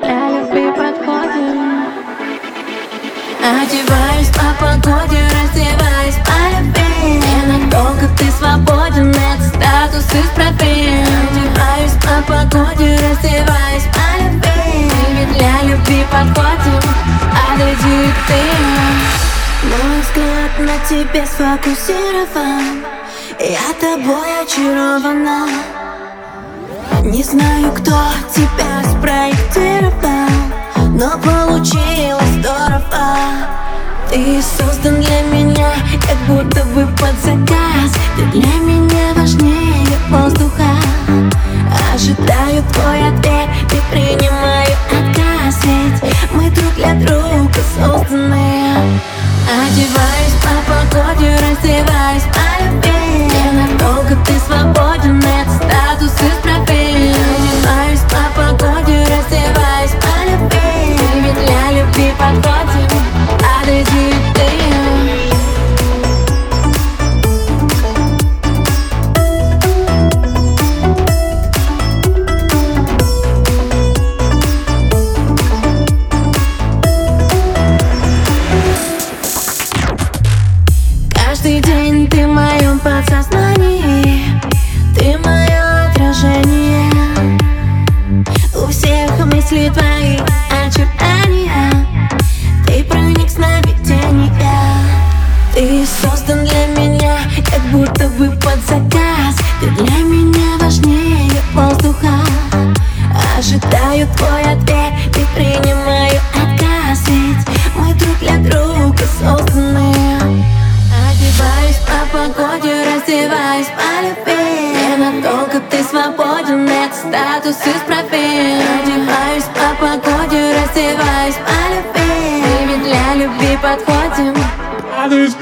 Для любви подходе. Одеваюсь по погоде, раздеваюсь по любви. Ненадолго ты свободен, это статус из профиль Одеваюсь по погоде, раздеваюсь по любви. Ведь для любви подходим, а гляди ты Мой взгляд на тебе сфокусирован. Я тобой очарована. Не знаю, кто тебя спроектировал Но получилось здорово. Ты создан для меня, как будто бы под заказ. Ты для меня создан для меня, как будто бы под заказ. Ты для меня важнее воздуха. Ожидаю твой ответ, не принимаю отказ. Ведь мы друг для друга созданы Одеваюсь по погоде, раздеваюсь по любви. Ненадолго ты свободен, это статус из профиль Одеваюсь по погоде, раздеваюсь по любви. Ведь для любви подходим Одеваюсь